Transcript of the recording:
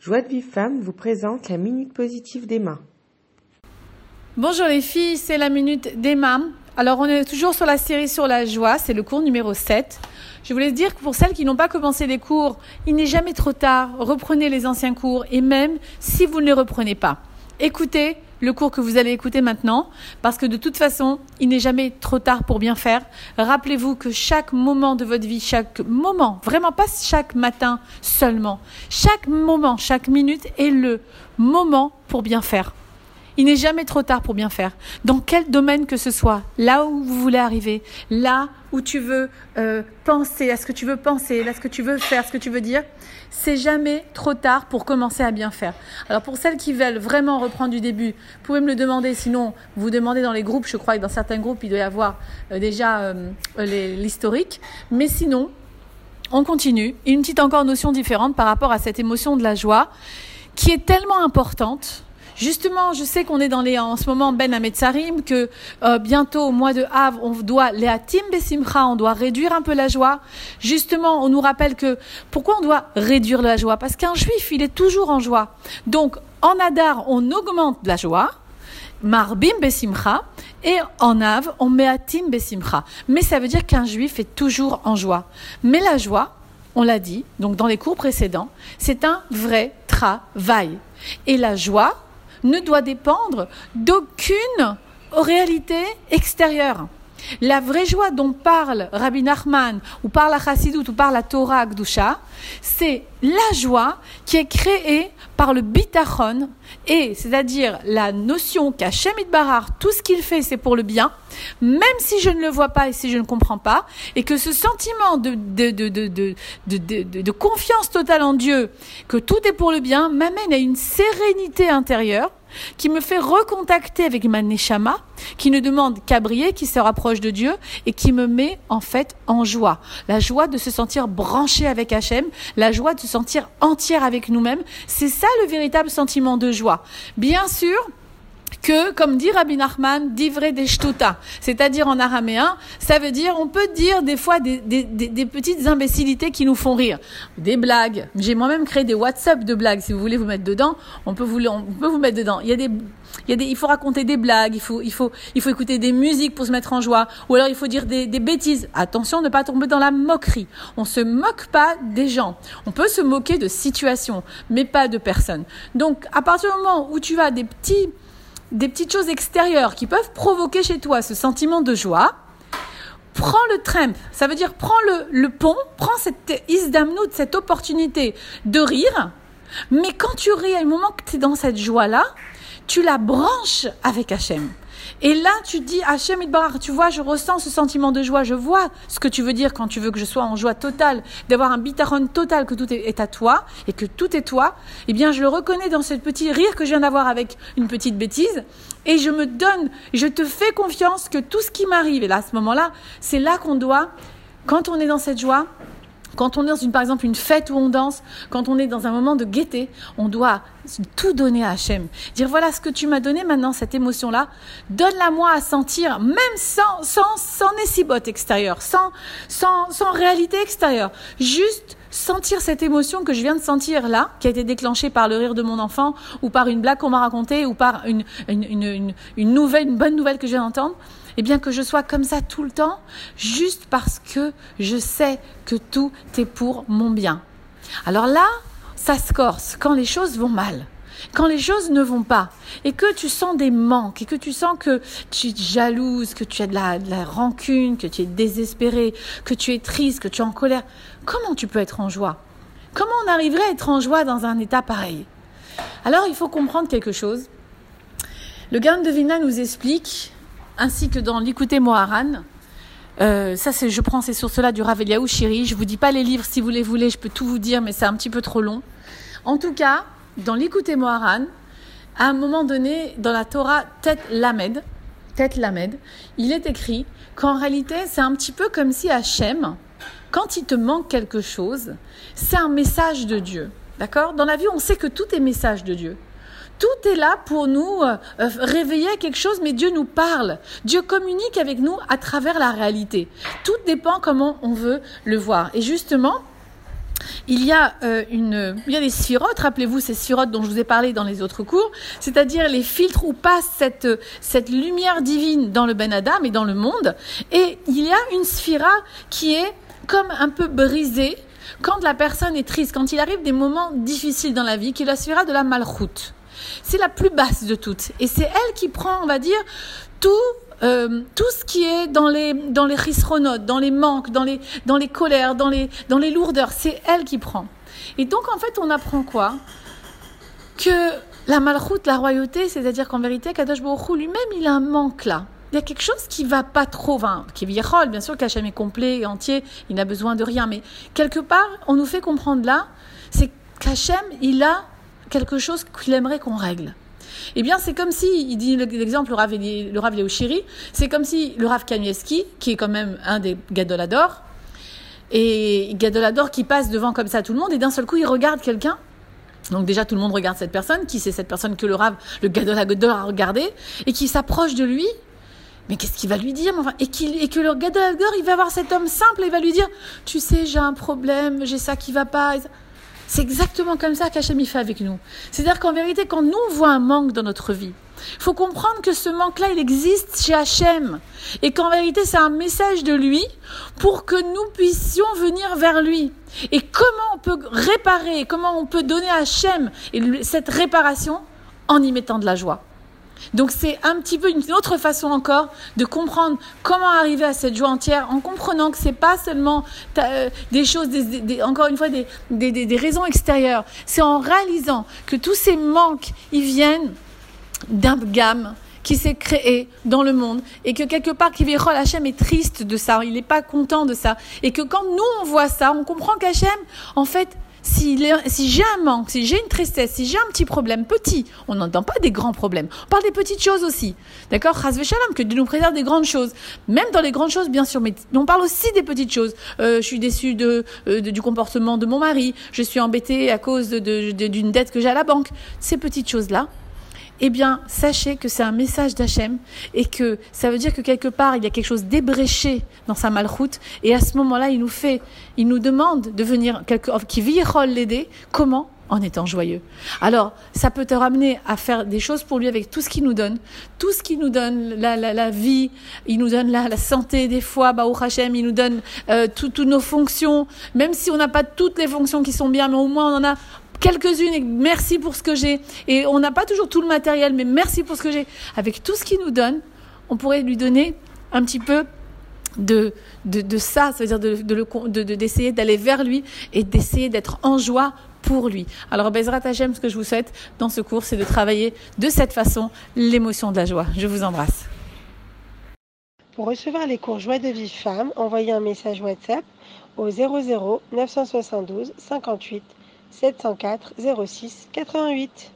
Joie de Vive Femme vous présente la Minute Positive d'Emma. Bonjour les filles, c'est la Minute d'Emma. Alors on est toujours sur la série sur la joie, c'est le cours numéro 7. Je voulais dire que pour celles qui n'ont pas commencé les cours, il n'est jamais trop tard, reprenez les anciens cours et même si vous ne les reprenez pas, écoutez le cours que vous allez écouter maintenant, parce que de toute façon, il n'est jamais trop tard pour bien faire. Rappelez-vous que chaque moment de votre vie, chaque moment, vraiment pas chaque matin seulement, chaque moment, chaque minute est le moment pour bien faire. Il n'est jamais trop tard pour bien faire. Dans quel domaine que ce soit, là où vous voulez arriver, là où tu veux euh, penser, à ce que tu veux penser, à ce que tu veux faire, ce que tu veux dire, c'est jamais trop tard pour commencer à bien faire. Alors pour celles qui veulent vraiment reprendre du début, vous pouvez me le demander, sinon vous demandez dans les groupes, je crois que dans certains groupes il doit y avoir euh, déjà euh, l'historique, mais sinon on continue. Une petite encore notion différente par rapport à cette émotion de la joie qui est tellement importante Justement, je sais qu'on est dans les, en ce moment Ben Ametsarim, que euh, bientôt au mois de Havre, on doit Léatim Besimcha, on doit réduire un peu la joie. Justement, on nous rappelle que pourquoi on doit réduire la joie? Parce qu'un juif, il est toujours en joie. Donc, en Adar, on augmente la joie. Marbim Besimcha. Et en Av, on met Atim Besimcha. Mais ça veut dire qu'un juif est toujours en joie. Mais la joie, on l'a dit, donc dans les cours précédents, c'est un vrai travail. Et la joie, ne doit dépendre d'aucune réalité extérieure. La vraie joie dont parle Rabbi Nachman, ou parle la Chassidut, ou parle la Torah Gdusha, c'est la joie qui est créée par le bitachon, et c'est-à-dire la notion qu'Hachem Barar, tout ce qu'il fait, c'est pour le bien, même si je ne le vois pas et si je ne comprends pas, et que ce sentiment de, de, de, de confiance totale en Dieu, que tout est pour le bien, m'amène à une sérénité intérieure qui me fait recontacter avec ma neshama, qui ne demande qu'à briller, qui se rapproche de Dieu et qui me met en fait en joie. La joie de se sentir branché avec Hachem, la joie de se sentir entière avec nous-mêmes. C'est ça le véritable sentiment de joie. Bien sûr, que, comme dit Rabbi Nachman, d'ivrer des shtuta, c'est-à-dire en araméen, ça veut dire, on peut dire des fois des, des, petites imbécilités qui nous font rire, des blagues. J'ai moi-même créé des WhatsApp de blagues. Si vous voulez vous mettre dedans, on peut vous, on peut vous mettre dedans. Il y a des, il y a des, il faut raconter des blagues, il faut, il faut, il faut écouter des musiques pour se mettre en joie, ou alors il faut dire des, des bêtises. Attention, ne pas tomber dans la moquerie. On se moque pas des gens. On peut se moquer de situations, mais pas de personnes. Donc, à partir du moment où tu as des petits des petites choses extérieures qui peuvent provoquer chez toi ce sentiment de joie, prends le tramp, ça veut dire prends le, le pont, prends cette isdamnout, cette opportunité de rire, mais quand tu ris, à un moment que tu es dans cette joie-là, tu la branches avec Hachem. Et là, tu dis, Hachem Idbarar, tu vois, je ressens ce sentiment de joie, je vois ce que tu veux dire quand tu veux que je sois en joie totale, d'avoir un bitaron total, que tout est à toi et que tout est toi. Eh bien, je le reconnais dans ce petit rire que je viens d'avoir avec une petite bêtise et je me donne, je te fais confiance que tout ce qui m'arrive, et là, à ce moment-là, c'est là qu'on doit, quand on est dans cette joie, quand on est dans une, par exemple une fête où on danse, quand on est dans un moment de gaieté, on doit tout donner à Hachem. Dire voilà ce que tu m'as donné maintenant, cette émotion-là, donne-la moi à sentir, même sans, sans, sans extérieur, extérieure, sans, sans, sans réalité extérieure. Juste sentir cette émotion que je viens de sentir là, qui a été déclenchée par le rire de mon enfant, ou par une blague qu'on m'a racontée, ou par une, une, une, une, nouvelle, une bonne nouvelle que je viens d'entendre et bien que je sois comme ça tout le temps, juste parce que je sais que tout est pour mon bien. Alors là, ça se corse quand les choses vont mal quand les choses ne vont pas et que tu sens des manques et que tu sens que tu es jalouse, que tu as de la, rancune, que tu es désespéré, que tu es triste, que tu es en colère, comment tu peux être en joie? Comment on arriverait à être en joie dans un état pareil? Alors il faut comprendre quelque chose. Le Gain de Vina nous explique ainsi que dans l'écouter Moharan. Euh, ça, c'est, je prends ces sources-là du Rav Eliaou Shiri. Je vous dis pas les livres si vous les voulez, je peux tout vous dire, mais c'est un petit peu trop long. En tout cas, dans l'écouter Moharan, à un moment donné, dans la Torah Tête Lamed, Lamed, il est écrit qu'en réalité, c'est un petit peu comme si Hachem, quand il te manque quelque chose, c'est un message de Dieu. D'accord? Dans la vie, on sait que tout est message de Dieu. Tout est là pour nous euh, euh, réveiller quelque chose, mais Dieu nous parle. Dieu communique avec nous à travers la réalité. Tout dépend comment on veut le voir. Et justement, il y a euh, une, il y a des sphirotes, rappelez-vous ces sphirotes dont je vous ai parlé dans les autres cours, c'est-à-dire les filtres où passe cette, cette lumière divine dans le Ben Adam et dans le monde. Et il y a une sphira qui est comme un peu brisée quand la personne est triste, quand il arrive des moments difficiles dans la vie, qui est la sphira de la malroute. C'est la plus basse de toutes. Et c'est elle qui prend, on va dire, tout euh, tout ce qui est dans les dans les dans les manques, dans les dans les colères, dans les dans les lourdeurs, c'est elle qui prend. Et donc en fait, on apprend quoi? Que la malroute, la royauté, c'est-à-dire qu'en vérité, Kadosh Baruch lui-même, il a un manque là. Il y a quelque chose qui va pas trop, enfin, qui est bien sûr, qu'Hachem est complet et entier, il n'a besoin de rien, mais quelque part, on nous fait comprendre là, c'est qu'Hachem, il a quelque chose qu'il aimerait qu'on règle. Eh bien, c'est comme si, il dit l'exemple, le Rav, le Rav c'est comme si le Rav Kanievski, qui est quand même un des Gadolador, et Gadolador qui passe devant comme ça tout le monde, et d'un seul coup, il regarde quelqu'un. Donc déjà, tout le monde regarde cette personne, qui c'est cette personne que le Rav, le Gadolador a regardé, et qui s'approche de lui, mais qu'est-ce qu'il va lui dire? Et, et que le Gadolador, il va voir cet homme simple et il va lui dire, tu sais, j'ai un problème, j'ai ça qui va pas. C'est exactement comme ça qu'Hachem fait avec nous. C'est-à-dire qu'en vérité, quand nous on voit un manque dans notre vie, il faut comprendre que ce manque-là, il existe chez Hachem. Et qu'en vérité, c'est un message de lui pour que nous puissions venir vers lui. Et comment on peut réparer, comment on peut donner à Hachem cette réparation en y mettant de la joie. Donc c'est un petit peu une autre façon encore de comprendre comment arriver à cette joie entière en comprenant que c'est pas seulement euh, des choses, encore une fois, des, des raisons extérieures. C'est en réalisant que tous ces manques, ils viennent d'un gamme qui s'est créé dans le monde et que quelque part Kivirol Hachem est triste de ça, il n'est pas content de ça et que quand nous on voit ça, on comprend qu'Hachem en fait si, j'ai un manque, si j'ai une tristesse, si j'ai un petit problème petit, on n'entend pas des grands problèmes. On parle des petites choses aussi. D'accord? Shalom, que Dieu nous préserve des grandes choses. Même dans les grandes choses, bien sûr, mais on parle aussi des petites choses. Euh, je suis déçue euh, de, du comportement de mon mari. Je suis embêtée à cause d'une dette que j'ai à la banque. Ces petites choses-là, eh bien, sachez que c'est un message d'Hachem et que ça veut dire que quelque part, il y a quelque chose d'ébréché dans sa malroute et à ce moment-là, il nous fait, il nous demande de venir, qui virole l'aider. Comment? En étant joyeux. Alors, ça peut te ramener à faire des choses pour lui avec tout ce qu'il nous donne, tout ce qu'il nous donne, la, la, la, vie, il nous donne la, la santé des fois, bah, Hachem, il nous donne euh, toutes nos fonctions, même si on n'a pas toutes les fonctions qui sont bien, mais au moins on en a quelques-unes merci pour ce que j'ai. Et on n'a pas toujours tout le matériel, mais merci pour ce que j'ai. Avec tout ce qu'il nous donne, on pourrait lui donner un petit peu de, de, ça, c'est-à-dire d'essayer de, d'aller vers lui et d'essayer d'être en joie pour lui. Alors, Bezrat Hachem, ce que je vous souhaite dans ce cours, c'est de travailler de cette façon l'émotion de la joie. Je vous embrasse. Pour recevoir les cours Joie de vie femme, envoyez un message WhatsApp au 00 972 58 704 06 88.